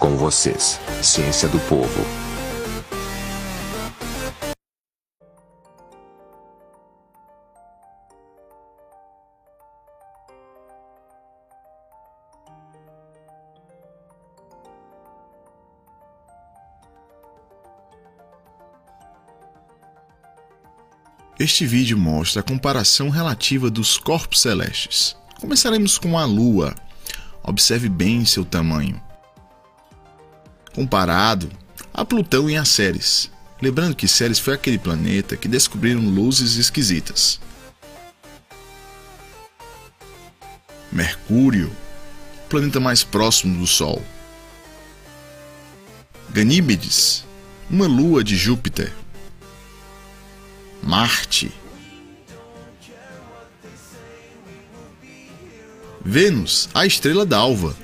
Com vocês, Ciência do Povo. Este vídeo mostra a comparação relativa dos corpos celestes. Começaremos com a Lua. Observe bem seu tamanho. Comparado a Plutão e a Ceres. Lembrando que Ceres foi aquele planeta que descobriram luzes esquisitas. Mercúrio, planeta mais próximo do Sol. Ganímedes, uma lua de Júpiter. Marte. Vênus, a estrela d'alva.